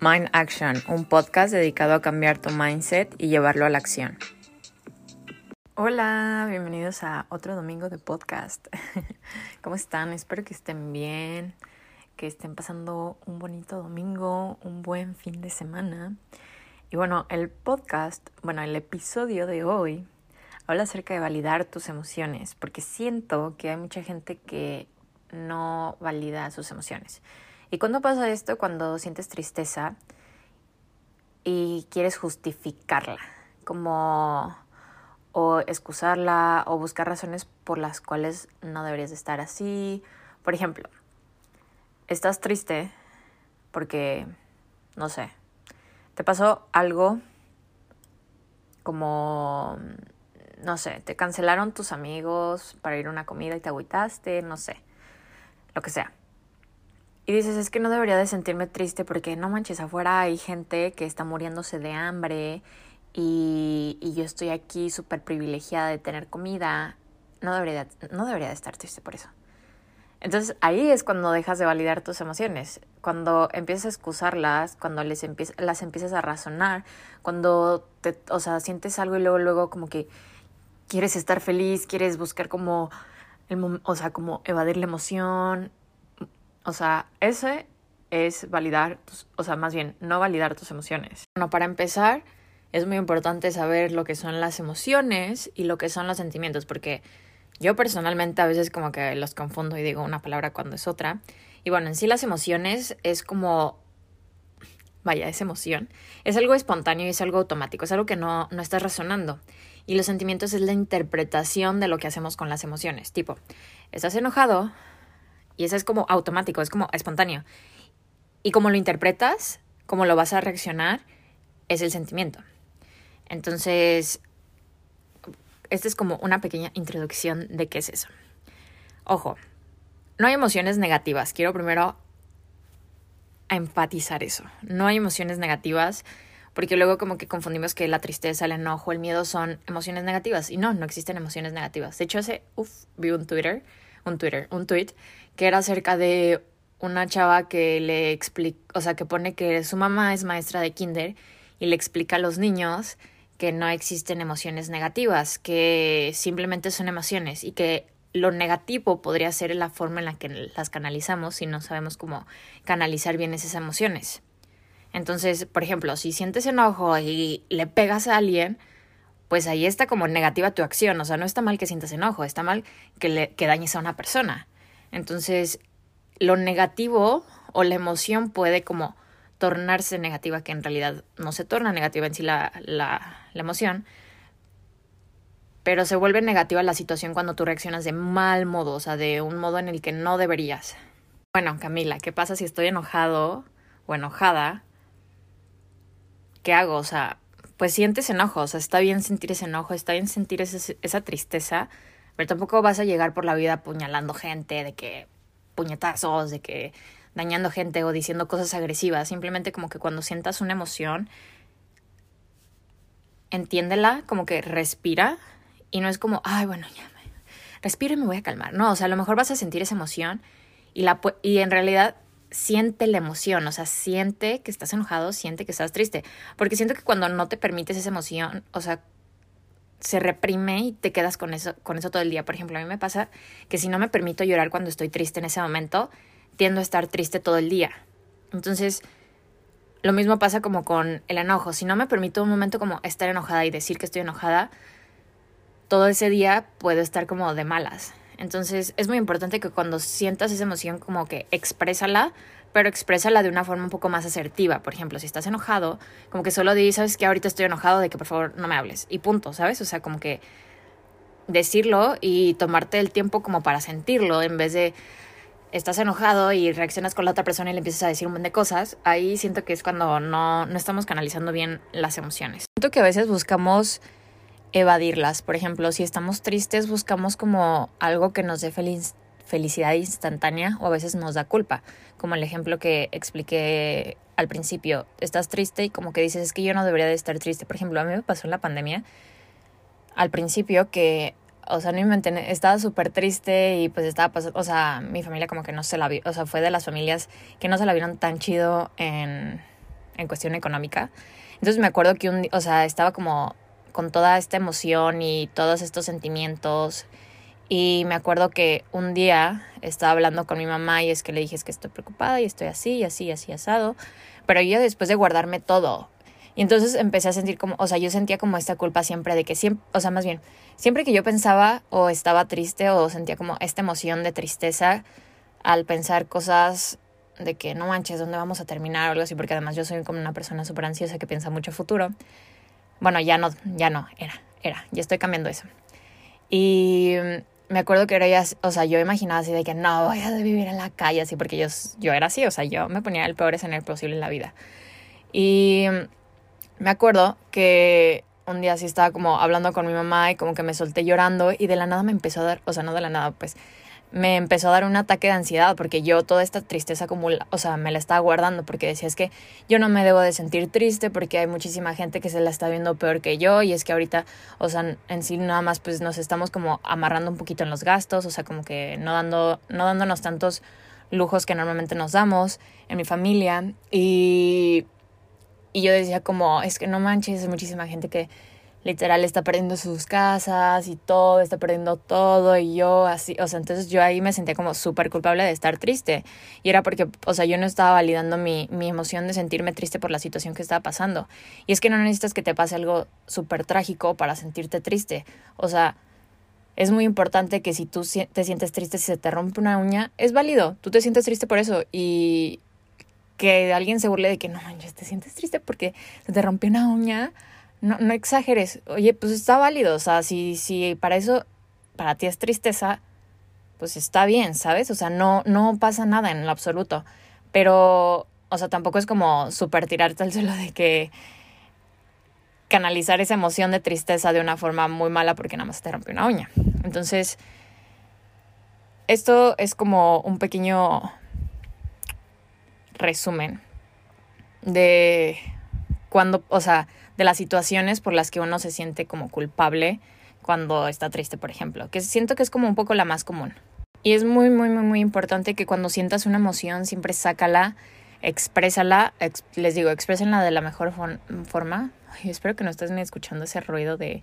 Mind Action, un podcast dedicado a cambiar tu mindset y llevarlo a la acción. Hola, bienvenidos a otro domingo de podcast. ¿Cómo están? Espero que estén bien, que estén pasando un bonito domingo, un buen fin de semana. Y bueno, el podcast, bueno, el episodio de hoy habla acerca de validar tus emociones, porque siento que hay mucha gente que no valida sus emociones. ¿Y cuándo pasa esto? Cuando sientes tristeza y quieres justificarla, como o excusarla o buscar razones por las cuales no deberías de estar así. Por ejemplo, estás triste porque, no sé, te pasó algo como, no sé, te cancelaron tus amigos para ir a una comida y te agüitaste, no sé, lo que sea. Y dices, es que no debería de sentirme triste porque no manches, afuera hay gente que está muriéndose de hambre y, y yo estoy aquí súper privilegiada de tener comida. No debería, no debería de estar triste por eso. Entonces ahí es cuando dejas de validar tus emociones, cuando empiezas a excusarlas, cuando les las empiezas a razonar, cuando te, o sea, sientes algo y luego, luego como que quieres estar feliz, quieres buscar como, el, o sea, como evadir la emoción, o sea, ese es validar, o sea, más bien, no validar tus emociones. Bueno, para empezar, es muy importante saber lo que son las emociones y lo que son los sentimientos, porque yo personalmente a veces como que los confundo y digo una palabra cuando es otra. Y bueno, en sí las emociones es como, vaya, es emoción, es algo espontáneo y es algo automático, es algo que no, no estás razonando. Y los sentimientos es la interpretación de lo que hacemos con las emociones. Tipo, estás enojado, y eso es como automático, es como espontáneo. Y como lo interpretas, como lo vas a reaccionar, es el sentimiento. Entonces, esta es como una pequeña introducción de qué es eso. Ojo, no hay emociones negativas. Quiero primero empatizar eso. No hay emociones negativas porque luego como que confundimos que la tristeza, el enojo, el miedo son emociones negativas y no, no existen emociones negativas. De hecho, hace, uff, vi un Twitter, un Twitter, un tweet que era acerca de una chava que le explica, o sea, que pone que su mamá es maestra de kinder y le explica a los niños que no existen emociones negativas, que simplemente son emociones y que lo negativo podría ser la forma en la que las canalizamos si no sabemos cómo canalizar bien esas emociones. Entonces, por ejemplo, si sientes enojo y le pegas a alguien, pues ahí está como negativa tu acción. O sea, no está mal que sientas enojo, está mal que, le, que dañes a una persona. Entonces, lo negativo o la emoción puede como tornarse negativa, que en realidad no se torna negativa en sí la, la, la emoción, pero se vuelve negativa la situación cuando tú reaccionas de mal modo, o sea, de un modo en el que no deberías. Bueno, Camila, ¿qué pasa si estoy enojado o enojada? ¿Qué hago? O sea, pues sientes enojo, o sea, está bien sentir ese enojo, está bien sentir esa tristeza, pero tampoco vas a llegar por la vida apuñalando gente, de que puñetazos, de que dañando gente o diciendo cosas agresivas. Simplemente como que cuando sientas una emoción, entiéndela, como que respira y no es como, ay, bueno, ya me respiro y me voy a calmar. No, o sea, a lo mejor vas a sentir esa emoción y, la, y en realidad siente la emoción, o sea, siente que estás enojado, siente que estás triste, porque siento que cuando no te permites esa emoción, o sea, se reprime y te quedas con eso, con eso todo el día. Por ejemplo, a mí me pasa que si no me permito llorar cuando estoy triste en ese momento, tiendo a estar triste todo el día. Entonces, lo mismo pasa como con el enojo. Si no me permito un momento como estar enojada y decir que estoy enojada, todo ese día puedo estar como de malas. Entonces, es muy importante que cuando sientas esa emoción como que exprésala, pero exprésala de una forma un poco más asertiva. Por ejemplo, si estás enojado, como que solo di, sabes que ahorita estoy enojado, de que por favor no me hables. Y punto, ¿sabes? O sea, como que decirlo y tomarte el tiempo como para sentirlo en vez de estás enojado y reaccionas con la otra persona y le empiezas a decir un montón de cosas, ahí siento que es cuando no, no estamos canalizando bien las emociones. Siento que a veces buscamos evadirlas. Por ejemplo, si estamos tristes, buscamos como algo que nos dé feliz felicidad instantánea o a veces nos da culpa, como el ejemplo que expliqué al principio, estás triste y como que dices, es que yo no debería de estar triste. Por ejemplo, a mí me pasó en la pandemia al principio que, o sea, no me estaba súper triste y pues estaba pasando, o sea, mi familia como que no se la vio, o sea, fue de las familias que no se la vieron tan chido en, en cuestión económica. Entonces me acuerdo que un, o sea, estaba como con toda esta emoción y todos estos sentimientos. Y me acuerdo que un día estaba hablando con mi mamá y es que le dije es que estoy preocupada y estoy así, así, así asado. Pero yo después de guardarme todo. Y entonces empecé a sentir como, o sea, yo sentía como esta culpa siempre de que siempre, o sea, más bien, siempre que yo pensaba o estaba triste o sentía como esta emoción de tristeza al pensar cosas de que no manches, ¿dónde vamos a terminar? o algo así, porque además yo soy como una persona súper ansiosa que piensa mucho futuro. Bueno, ya no, ya no, era, era, ya estoy cambiando eso. Y me acuerdo que era ya, o sea, yo imaginaba así de que no voy a vivir en la calle así, porque yo, yo era así, o sea, yo me ponía el peor escenario posible en la vida. Y me acuerdo que un día así estaba como hablando con mi mamá y como que me solté llorando y de la nada me empezó a dar, o sea, no de la nada, pues me empezó a dar un ataque de ansiedad porque yo toda esta tristeza acumula, o sea, me la estaba guardando porque decía es que yo no me debo de sentir triste porque hay muchísima gente que se la está viendo peor que yo y es que ahorita, o sea, en sí nada más pues nos estamos como amarrando un poquito en los gastos, o sea, como que no dando no dándonos tantos lujos que normalmente nos damos en mi familia y y yo decía como, es que no manches, hay muchísima gente que literal está perdiendo sus casas y todo, está perdiendo todo y yo así, o sea, entonces yo ahí me sentía como súper culpable de estar triste. Y era porque, o sea, yo no estaba validando mi, mi emoción de sentirme triste por la situación que estaba pasando. Y es que no necesitas que te pase algo súper trágico para sentirte triste, o sea, es muy importante que si tú te sientes triste si se te rompe una uña, es válido, tú te sientes triste por eso y que alguien se burle de que no manches, te sientes triste porque se te rompió una uña, no, no exageres. Oye, pues está válido. O sea, si, si para eso, para ti es tristeza, pues está bien, ¿sabes? O sea, no, no pasa nada en lo absoluto. Pero, o sea, tampoco es como súper tirarte al suelo de que canalizar esa emoción de tristeza de una forma muy mala porque nada más te rompió una uña. Entonces, esto es como un pequeño resumen de cuando, o sea, de las situaciones por las que uno se siente como culpable cuando está triste, por ejemplo, que siento que es como un poco la más común. Y es muy, muy, muy, muy importante que cuando sientas una emoción, siempre sácala, exprésala, les digo, exprésenla de la mejor forma. espero que no estés ni escuchando ese ruido de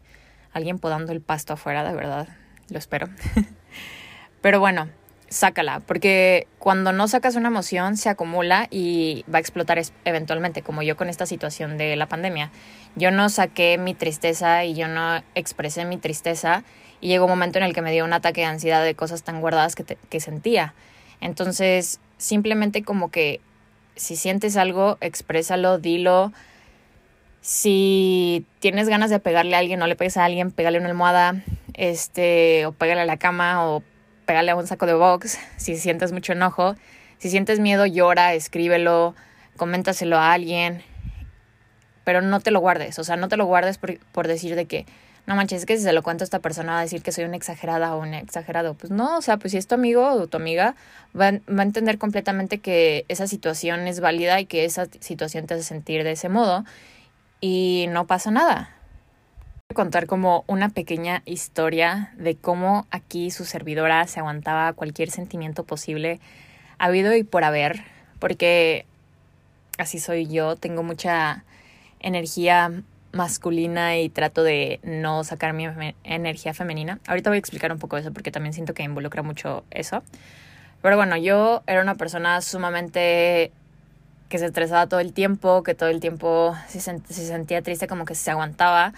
alguien podando el pasto afuera, de verdad, lo espero. Pero bueno, sácala, porque cuando no sacas una emoción se acumula y va a explotar eventualmente, como yo con esta situación de la pandemia. Yo no saqué mi tristeza y yo no expresé mi tristeza y llegó un momento en el que me dio un ataque de ansiedad de cosas tan guardadas que, que sentía. Entonces, simplemente como que si sientes algo, exprésalo, dilo. Si tienes ganas de pegarle a alguien, no le pegues a alguien, pégale una almohada, este, o pégale a la cama, o pégale a un saco de box, si sientes mucho enojo, si sientes miedo, llora, escríbelo, coméntaselo a alguien, pero no te lo guardes, o sea, no te lo guardes por, por decir de que, no manches, es que si se lo cuento a esta persona va a decir que soy una exagerada o un exagerado. Pues no, o sea, pues si es tu amigo o tu amiga, va, va a entender completamente que esa situación es válida y que esa situación te hace sentir de ese modo y no pasa nada contar como una pequeña historia de cómo aquí su servidora se aguantaba cualquier sentimiento posible habido y por haber, porque así soy yo, tengo mucha energía masculina y trato de no sacar mi energía femenina. Ahorita voy a explicar un poco eso porque también siento que involucra mucho eso. Pero bueno, yo era una persona sumamente que se estresaba todo el tiempo, que todo el tiempo se, se sentía triste como que se aguantaba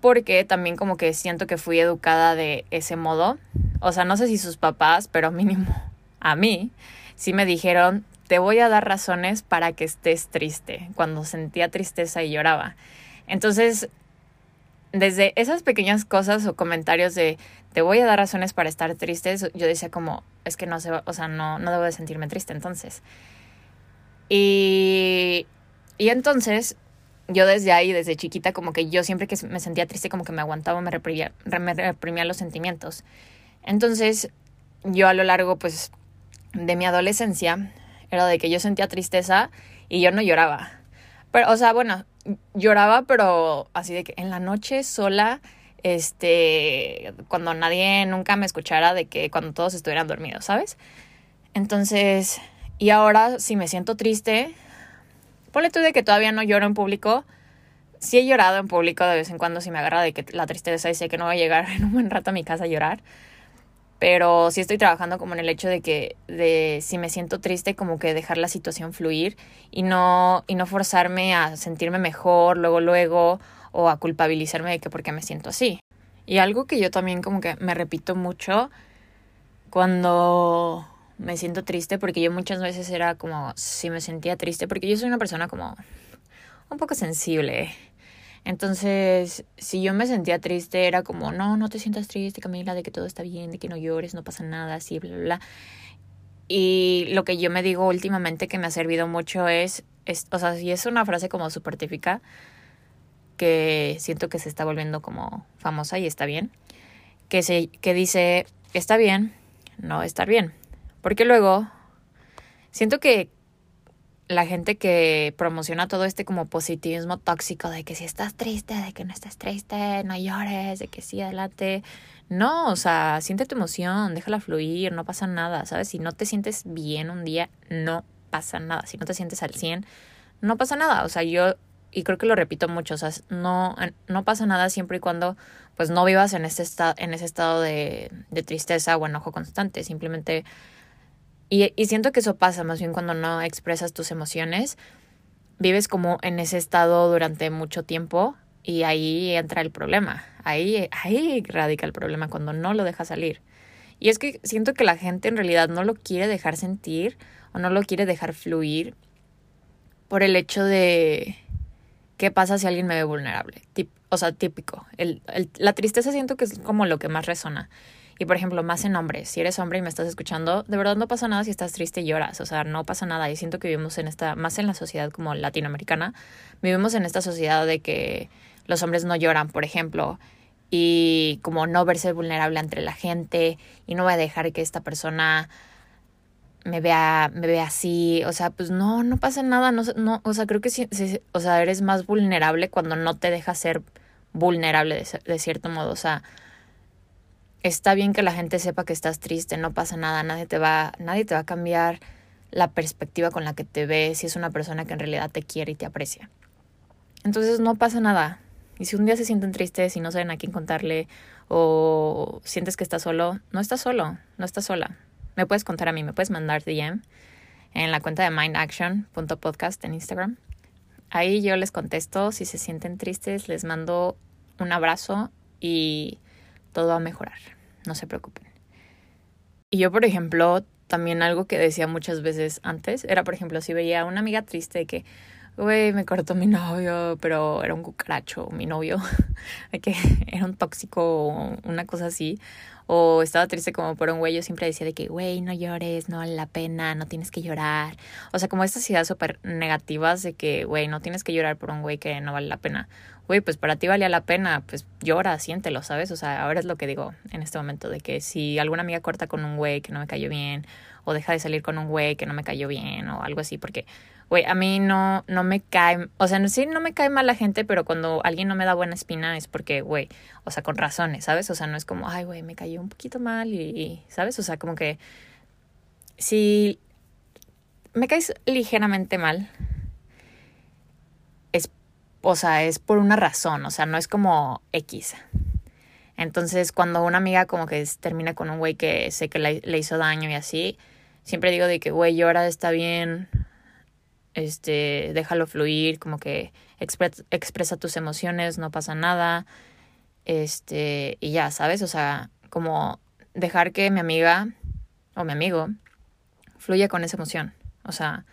porque también como que siento que fui educada de ese modo. O sea, no sé si sus papás, pero mínimo a mí, sí me dijeron, te voy a dar razones para que estés triste, cuando sentía tristeza y lloraba. Entonces, desde esas pequeñas cosas o comentarios de te voy a dar razones para estar triste, yo decía como, es que no sé, o sea, no, no debo de sentirme triste entonces. Y, y entonces yo desde ahí, desde chiquita, como que yo siempre que me sentía triste, como que me aguantaba, me reprimía, reprimía los sentimientos. Entonces, yo a lo largo, pues, de mi adolescencia, era de que yo sentía tristeza y yo no lloraba. Pero, o sea, bueno, lloraba, pero así de que en la noche sola, este, cuando nadie nunca me escuchara, de que cuando todos estuvieran dormidos, ¿sabes? Entonces, y ahora si me siento triste, ponle tú de que todavía no lloro en público. Sí he llorado en público de vez en cuando si me agarra de que la tristeza y sé que no voy a llegar en un buen rato a mi casa a llorar. Pero sí estoy trabajando como en el hecho de que de si me siento triste como que dejar la situación fluir y no y no forzarme a sentirme mejor luego luego o a culpabilizarme de que porque me siento así. Y algo que yo también como que me repito mucho cuando me siento triste, porque yo muchas veces era como si me sentía triste, porque yo soy una persona como un poco sensible. Entonces, si yo me sentía triste, era como, no, no te sientas triste, Camila, de que todo está bien, de que no llores, no pasa nada, así, bla, bla. Y lo que yo me digo últimamente que me ha servido mucho es, es o sea, si es una frase como súper típica, que siento que se está volviendo como famosa y está bien, que, se, que dice, está bien, no estar bien. Porque luego siento que la gente que promociona todo este como positivismo tóxico de que si estás triste, de que no estás triste, no llores, de que sí, adelante. No, o sea, siente tu emoción, déjala fluir, no pasa nada, ¿sabes? Si no te sientes bien un día, no pasa nada. Si no te sientes al 100, no pasa nada. O sea, yo, y creo que lo repito mucho, o sea, no, no pasa nada siempre y cuando pues no vivas en, este estado, en ese estado de, de tristeza o enojo constante. Simplemente y, y siento que eso pasa más bien cuando no expresas tus emociones. Vives como en ese estado durante mucho tiempo y ahí entra el problema. Ahí, ahí radica el problema cuando no lo dejas salir. Y es que siento que la gente en realidad no lo quiere dejar sentir o no lo quiere dejar fluir por el hecho de qué pasa si alguien me ve vulnerable. o sea, típico. El, el, la tristeza siento que es como lo que más resona. Y por ejemplo, más en hombres, si eres hombre y me estás escuchando, de verdad no pasa nada si estás triste y lloras, o sea, no pasa nada. Y siento que vivimos en esta, más en la sociedad como latinoamericana, vivimos en esta sociedad de que los hombres no lloran, por ejemplo, y como no verse vulnerable entre la gente y no voy a dejar que esta persona me vea, me vea así, o sea, pues no, no pasa nada, no, no o sea, creo que sí, o sea, eres más vulnerable cuando no te dejas ser vulnerable de cierto modo, o sea, está bien que la gente sepa que estás triste, no pasa nada, nadie te va, nadie te va a cambiar la perspectiva con la que te ves si es una persona que en realidad te quiere y te aprecia. Entonces no pasa nada. Y si un día se sienten tristes y no saben a quién contarle o sientes que estás solo, no estás solo, no estás sola. Me puedes contar a mí, me puedes mandar DM en la cuenta de mindaction.podcast en Instagram. Ahí yo les contesto si se sienten tristes, les mando un abrazo y todo va a mejorar, no se preocupen. Y yo, por ejemplo, también algo que decía muchas veces antes era, por ejemplo, si veía a una amiga triste que, güey, me cortó mi novio, pero era un cucaracho, mi novio, que era un tóxico o una cosa así, o estaba triste como por un güey, yo siempre decía de que, güey, no llores, no vale la pena, no tienes que llorar. O sea, como estas ideas súper negativas de que, güey, no tienes que llorar por un güey que no vale la pena. Güey, pues para ti valía la pena, pues llora, siéntelo, ¿sabes? O sea, ahora es lo que digo en este momento, de que si alguna amiga corta con un güey que no me cayó bien, o deja de salir con un güey que no me cayó bien, o algo así, porque güey, a mí no, no me cae, o sea, sí no me cae mal la gente, pero cuando alguien no me da buena espina es porque, güey, o sea, con razones, ¿sabes? O sea, no es como, ay, güey, me cayó un poquito mal y, ¿sabes? O sea, como que si me caes ligeramente mal, o sea, es por una razón, o sea, no es como X. Entonces, cuando una amiga como que termina con un güey que sé que le, le hizo daño y así, siempre digo de que, güey, llora, está bien, este, déjalo fluir, como que expresa tus emociones, no pasa nada, este, y ya, ¿sabes? O sea, como dejar que mi amiga o mi amigo fluya con esa emoción, o sea,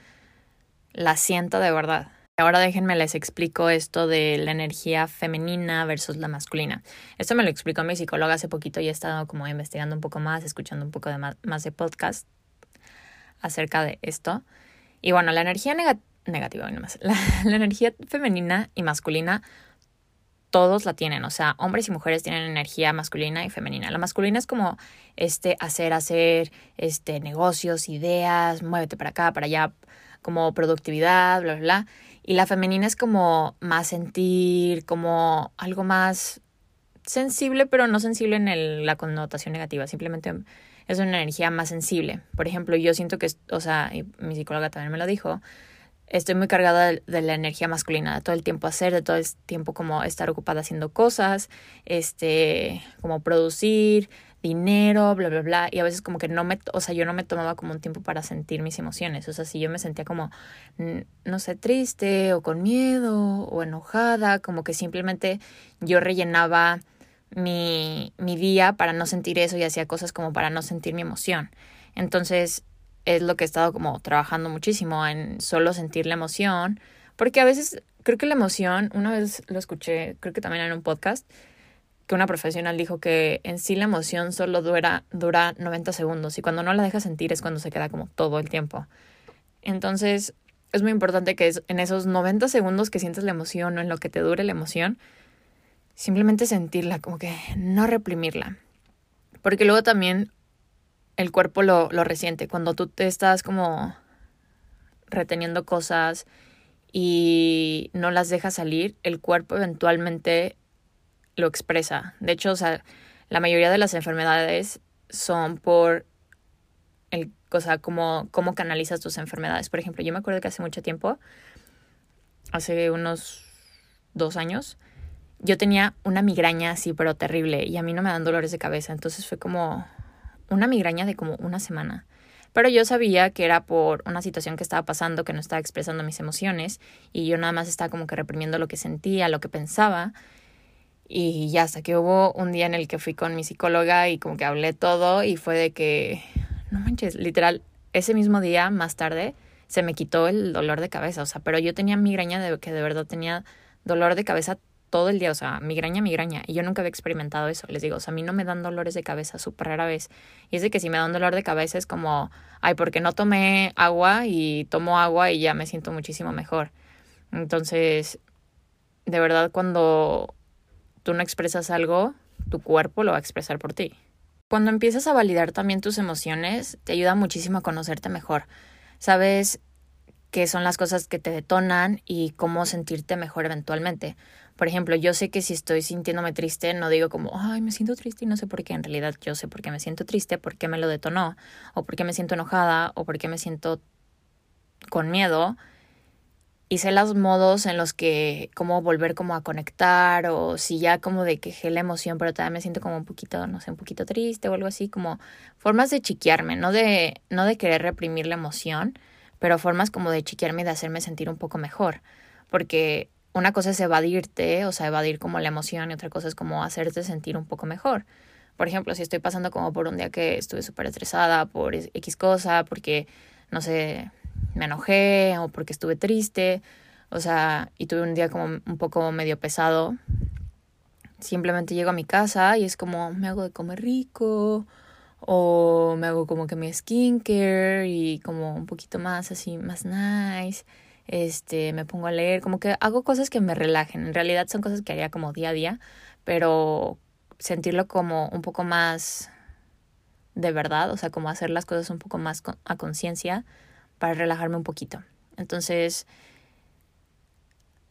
la sienta de verdad. Ahora déjenme les explico esto de la energía femenina versus la masculina. Esto me lo explicó mi psicóloga hace poquito y he estado como investigando un poco más, escuchando un poco de más, de podcast acerca de esto. Y bueno, la energía negativa, más. La, la energía femenina y masculina, todos la tienen. O sea, hombres y mujeres tienen energía masculina y femenina. La masculina es como este hacer, hacer, este, negocios, ideas, muévete para acá, para allá, como productividad, bla, bla, bla. Y la femenina es como más sentir, como algo más sensible, pero no sensible en el, la connotación negativa. Simplemente es una energía más sensible. Por ejemplo, yo siento que, o sea, mi psicóloga también me lo dijo, estoy muy cargada de, la energía masculina, de todo el tiempo hacer, de todo el tiempo como estar ocupada haciendo cosas, este, como producir, dinero, bla, bla, bla. Y a veces como que no me, o sea, yo no me tomaba como un tiempo para sentir mis emociones. O sea, si yo me sentía como, no sé, triste o con miedo o enojada, como que simplemente yo rellenaba mi, mi día para no sentir eso y hacía cosas como para no sentir mi emoción. Entonces, es lo que he estado como trabajando muchísimo en solo sentir la emoción, porque a veces creo que la emoción, una vez lo escuché, creo que también en un podcast, que una profesional dijo que en sí la emoción solo dura, dura 90 segundos y cuando no la dejas sentir es cuando se queda como todo el tiempo. Entonces es muy importante que en esos 90 segundos que sientes la emoción o en lo que te dure la emoción, simplemente sentirla, como que no reprimirla. Porque luego también el cuerpo lo, lo resiente. Cuando tú te estás como reteniendo cosas y no las dejas salir, el cuerpo eventualmente lo expresa. De hecho, o sea, la mayoría de las enfermedades son por el, o sea, cómo, cómo canalizas tus enfermedades. Por ejemplo, yo me acuerdo que hace mucho tiempo, hace unos dos años, yo tenía una migraña así, pero terrible, y a mí no me dan dolores de cabeza. Entonces fue como una migraña de como una semana. Pero yo sabía que era por una situación que estaba pasando, que no estaba expresando mis emociones, y yo nada más estaba como que reprimiendo lo que sentía, lo que pensaba. Y ya hasta que hubo un día en el que fui con mi psicóloga y como que hablé todo y fue de que, no manches, literal, ese mismo día, más tarde, se me quitó el dolor de cabeza, o sea, pero yo tenía migraña de que de verdad tenía dolor de cabeza todo el día, o sea, migraña, migraña, y yo nunca había experimentado eso, les digo, o sea, a mí no me dan dolores de cabeza, súper rara vez, y es de que si me dan dolor de cabeza es como, ay, porque no tomé agua y tomo agua y ya me siento muchísimo mejor. Entonces, de verdad, cuando tú no expresas algo, tu cuerpo lo va a expresar por ti. Cuando empiezas a validar también tus emociones, te ayuda muchísimo a conocerte mejor. Sabes qué son las cosas que te detonan y cómo sentirte mejor eventualmente. Por ejemplo, yo sé que si estoy sintiéndome triste, no digo como, ay, me siento triste y no sé por qué. En realidad yo sé por qué me siento triste, por qué me lo detonó, o por qué me siento enojada, o por qué me siento con miedo y sé los modos en los que cómo volver como a conectar o si ya como de quejé la emoción pero todavía me siento como un poquito no sé un poquito triste o algo así como formas de chiquearme no de no de querer reprimir la emoción pero formas como de chiquearme y de hacerme sentir un poco mejor. Porque una cosa es evadirte o sea evadir como la emoción y otra cosa es como hacerte sentir un poco mejor. Por ejemplo si estoy pasando como por un día que estuve súper estresada por X cosa porque no sé me enojé o porque estuve triste, o sea, y tuve un día como un poco medio pesado. Simplemente llego a mi casa y es como me hago de comer rico o me hago como que mi skincare y como un poquito más así, más nice. Este, me pongo a leer, como que hago cosas que me relajen. En realidad son cosas que haría como día a día, pero sentirlo como un poco más de verdad, o sea, como hacer las cosas un poco más a conciencia, para relajarme un poquito. Entonces,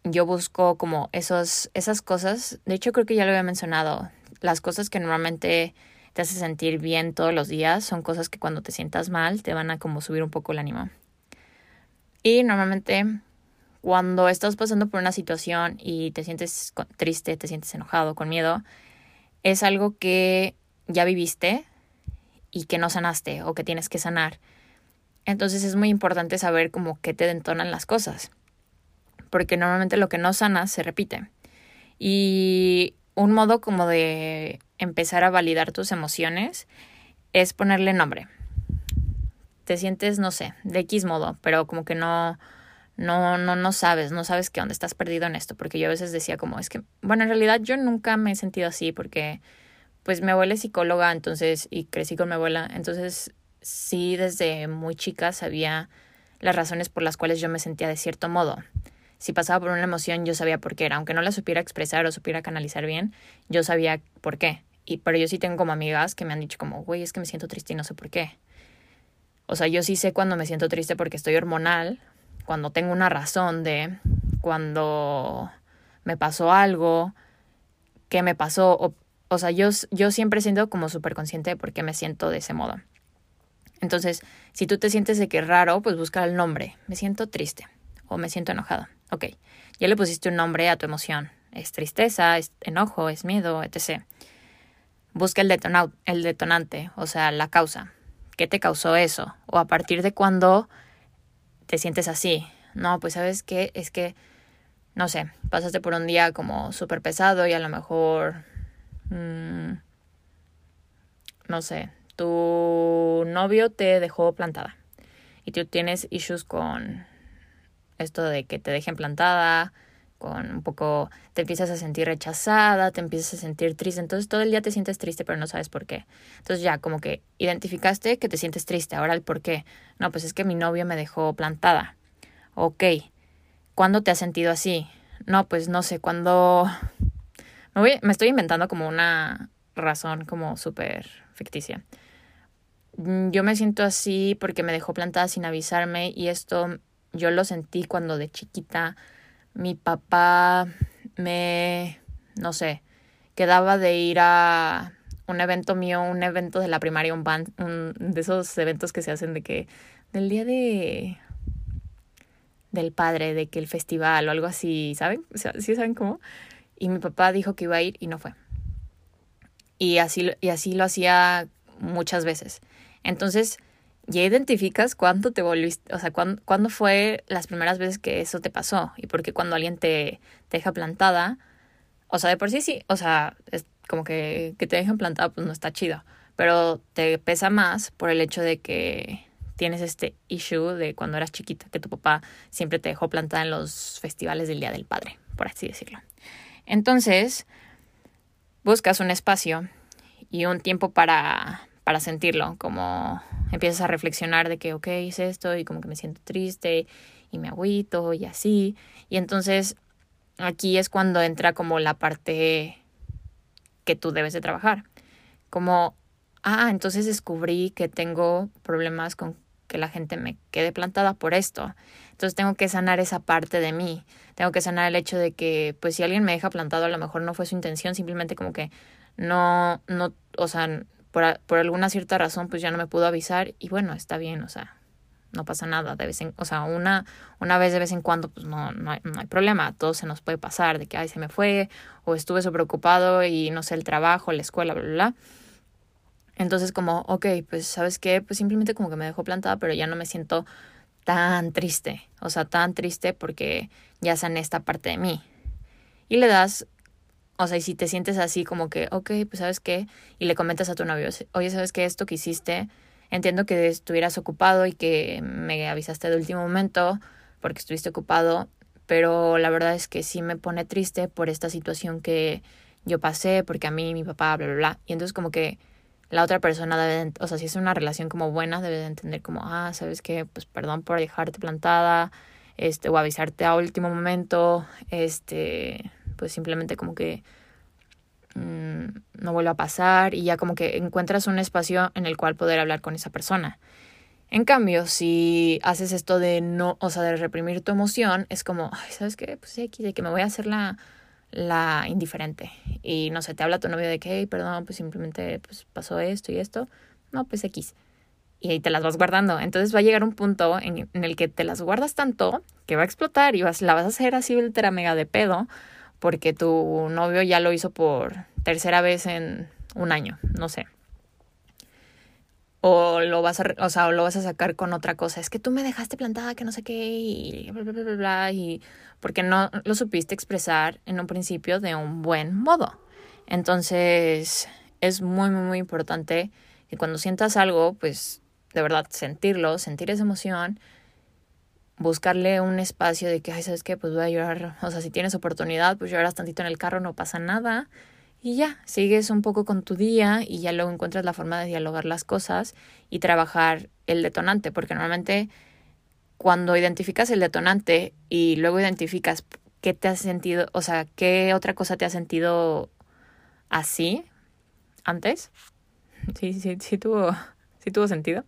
yo busco como esos, esas cosas. De hecho, creo que ya lo había mencionado. Las cosas que normalmente te hacen sentir bien todos los días son cosas que cuando te sientas mal te van a como subir un poco el ánimo. Y normalmente cuando estás pasando por una situación y te sientes triste, te sientes enojado, con miedo, es algo que ya viviste y que no sanaste o que tienes que sanar. Entonces es muy importante saber como qué te detonan las cosas, porque normalmente lo que no sana se repite. Y un modo como de empezar a validar tus emociones es ponerle nombre. Te sientes, no sé, de X modo, pero como que no, no, no, no sabes, no sabes qué onda, estás perdido en esto, porque yo a veces decía como, es que, bueno, en realidad yo nunca me he sentido así, porque pues mi abuela es psicóloga, entonces, y crecí con mi abuela, entonces sí desde muy chica sabía las razones por las cuales yo me sentía de cierto modo. Si pasaba por una emoción, yo sabía por qué era. Aunque no la supiera expresar o supiera canalizar bien, yo sabía por qué. Y, pero yo sí tengo como amigas que me han dicho como, güey, es que me siento triste y no sé por qué. O sea, yo sí sé cuando me siento triste porque estoy hormonal, cuando tengo una razón de, cuando me pasó algo, qué me pasó. O, o sea, yo, yo siempre siento como súper consciente de por qué me siento de ese modo. Entonces, si tú te sientes de que raro, pues busca el nombre. Me siento triste. o me siento enojado. Ok, ya le pusiste un nombre a tu emoción. Es tristeza, es enojo, es miedo, etc. Busca el, el detonante, o sea, la causa. ¿Qué te causó eso? O a partir de cuándo te sientes así. No, pues sabes qué, es que, no sé, pasaste por un día como súper pesado y a lo mejor, mmm, no sé, tu novio te dejó plantada y tú tienes issues con esto de que te dejen plantada, con un poco te empiezas a sentir rechazada, te empiezas a sentir triste, entonces todo el día te sientes triste pero no sabes por qué. Entonces ya como que identificaste que te sientes triste, ahora el por qué. No, pues es que mi novio me dejó plantada. Ok, ¿cuándo te has sentido así? No, pues no sé, cuando... Me, voy, me estoy inventando como una razón como súper ficticia. Mm, yo me siento así porque me dejó plantada sin avisarme y esto yo lo sentí cuando de chiquita mi papá me, no sé, quedaba de ir a un evento mío, un evento de la primaria, un band, un, de esos eventos que se hacen de que, del día de, del padre, de que el festival o algo así, ¿saben? ¿Sí saben cómo? Y mi papá dijo que iba a ir y no fue. Y así, y así lo hacía muchas veces. Entonces, ya identificas cuándo te volviste, o sea, cuándo, fue las primeras veces que eso te pasó y por qué cuando alguien te, deja plantada, o sea, de por sí sí, o sea, es como que, que te dejan plantada pues no está chido, pero te pesa más por el hecho de que tienes este issue de cuando eras chiquita, que tu papá siempre te dejó plantada en los festivales del Día del Padre, por así decirlo. Entonces, buscas un espacio y un tiempo para, para sentirlo, como empiezas a reflexionar de que, ok, hice esto y como que me siento triste y me agüito y así. Y entonces aquí es cuando entra como la parte que tú debes de trabajar. Como, ah, entonces descubrí que tengo problemas con que la gente me quede plantada por esto. Entonces tengo que sanar esa parte de mí. Tengo que sanar el hecho de que, pues si alguien me deja plantado, a lo mejor no fue su intención, simplemente como que no, no, o sea, por, alguna cierta razón pues ya no me pudo avisar y bueno, está bien, o sea, no pasa nada, de vez en, o sea, una, una vez de vez en cuando pues no, no, hay, no hay problema, todo se nos puede pasar, de que, ay, se me fue, o estuve preocupado y no sé, el trabajo, la escuela, bla, bla, bla. Entonces como, ok, pues sabes qué, pues simplemente como que me dejó plantada, pero ya no me siento tan triste, o sea, tan triste porque ya sané esta parte de mí. Y le das o sea, y si te sientes así como que, ok, pues sabes qué, y le comentas a tu novio, oye, sabes qué, esto que hiciste, entiendo que estuvieras ocupado y que me avisaste de último momento porque estuviste ocupado, pero la verdad es que sí me pone triste por esta situación que yo pasé, porque a mí, mi papá, bla, bla, bla. Y entonces como que la otra persona debe, o sea, si es una relación como buena, debe de entender como, ah, sabes qué, pues perdón por dejarte plantada, este, o avisarte a último momento, este, pues simplemente como que mm, no vuelve a pasar y ya como que encuentras un espacio en el cual poder hablar con esa persona. En cambio, si haces esto de no, o sea, de reprimir tu emoción, es como, ay, ¿sabes qué? Pues aquí de que me voy a hacer la, la indiferente. Y no sé, te habla tu novio de que, hey, perdón, pues simplemente pues, pasó esto y esto. No, pues X. Y ahí te las vas guardando. Entonces va a llegar un punto en, en el que te las guardas tanto que va a explotar y vas, la vas a hacer así ultra mega de pedo porque tu novio ya lo hizo por tercera vez en un año, no sé. O lo vas a, o sea, o lo vas a sacar con otra cosa. Es que tú me dejaste plantada, que no sé qué, y bla, bla, bla, bla, y porque no lo supiste expresar en un principio de un buen modo. Entonces, es muy, muy, muy importante que cuando sientas algo, pues de verdad sentirlo, sentir esa emoción, buscarle un espacio de que, ay, ¿sabes qué? Pues voy a llorar, o sea, si tienes oportunidad, pues lloras tantito en el carro, no pasa nada. Y ya, sigues un poco con tu día y ya luego encuentras la forma de dialogar las cosas y trabajar el detonante, porque normalmente cuando identificas el detonante y luego identificas qué te has sentido, o sea, qué otra cosa te ha sentido así antes, sí, sí, sí tuvo, sí tuvo sentido,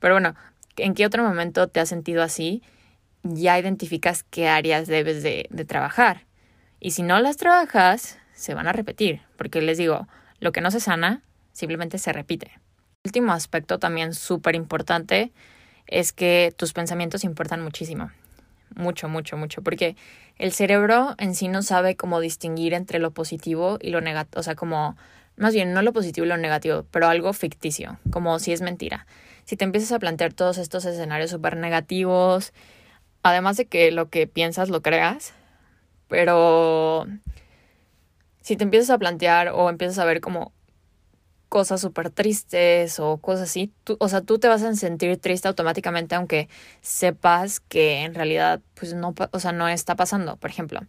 pero bueno, ¿en qué otro momento te has sentido así? Ya identificas qué áreas debes de, trabajar. Y si no las trabajas, se van a repetir, porque les digo, lo que no se sana simplemente se repite. El último aspecto también súper importante es que tus pensamientos importan muchísimo. mucho, mucho, mucho, porque el cerebro en sí no sabe cómo distinguir entre lo positivo y lo negativo, o sea, como, más bien, no lo positivo y lo negativo, pero algo ficticio, como si es mentira. Si te empiezas a plantear todos estos escenarios súper negativos, además de que lo que piensas lo creas, pero si te empiezas a plantear o empiezas a ver como cosas súper tristes o cosas así, tú, o sea, tú te vas a sentir triste automáticamente aunque sepas que en realidad pues no, o sea, no está pasando. Por ejemplo,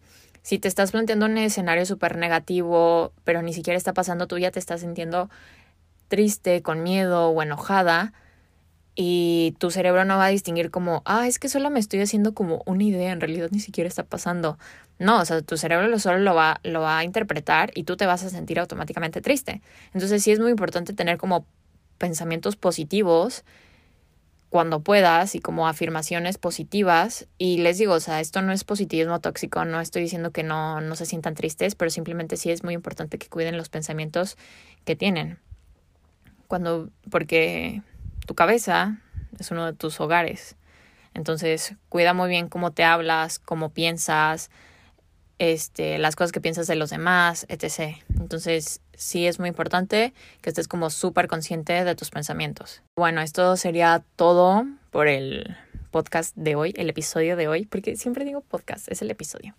si te estás planteando un escenario súper negativo, pero ni siquiera está pasando, tú ya te estás sintiendo triste, con miedo o enojada, y tu cerebro no va a distinguir como, ah, es que solo me estoy haciendo como una idea, en realidad ni siquiera está pasando. No, o sea, tu cerebro solo lo va, lo va a interpretar y tú te vas a sentir automáticamente triste. Entonces sí es muy importante tener como pensamientos positivos cuando puedas y como afirmaciones positivas. Y les digo, o sea, esto no es positivismo tóxico, no estoy diciendo que no, no se sientan tristes, pero simplemente sí es muy importante que cuiden los pensamientos que tienen. Cuando, porque tu cabeza es uno de tus hogares. Entonces, cuida muy bien cómo te hablas, cómo piensas, este, las cosas que piensas de los demás, etc. Entonces, sí es muy importante que estés como súper consciente de tus pensamientos. Bueno, esto sería todo por el podcast de hoy, el episodio de hoy, porque siempre digo podcast, es el episodio.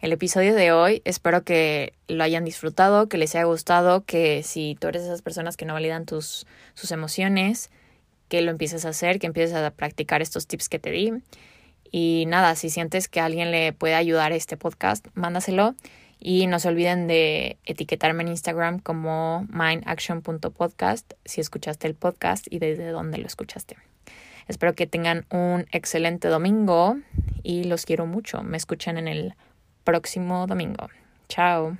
El episodio de hoy espero que lo hayan disfrutado, que les haya gustado, que si tú eres de esas personas que no validan tus, sus emociones, que lo empieces a hacer, que empieces a practicar estos tips que te di. Y nada, si sientes que alguien le puede ayudar a este podcast, mándaselo. Y no se olviden de etiquetarme en Instagram como mindaction.podcast si escuchaste el podcast y desde dónde lo escuchaste. Espero que tengan un excelente domingo y los quiero mucho. Me escuchan en el próximo domingo. Chao.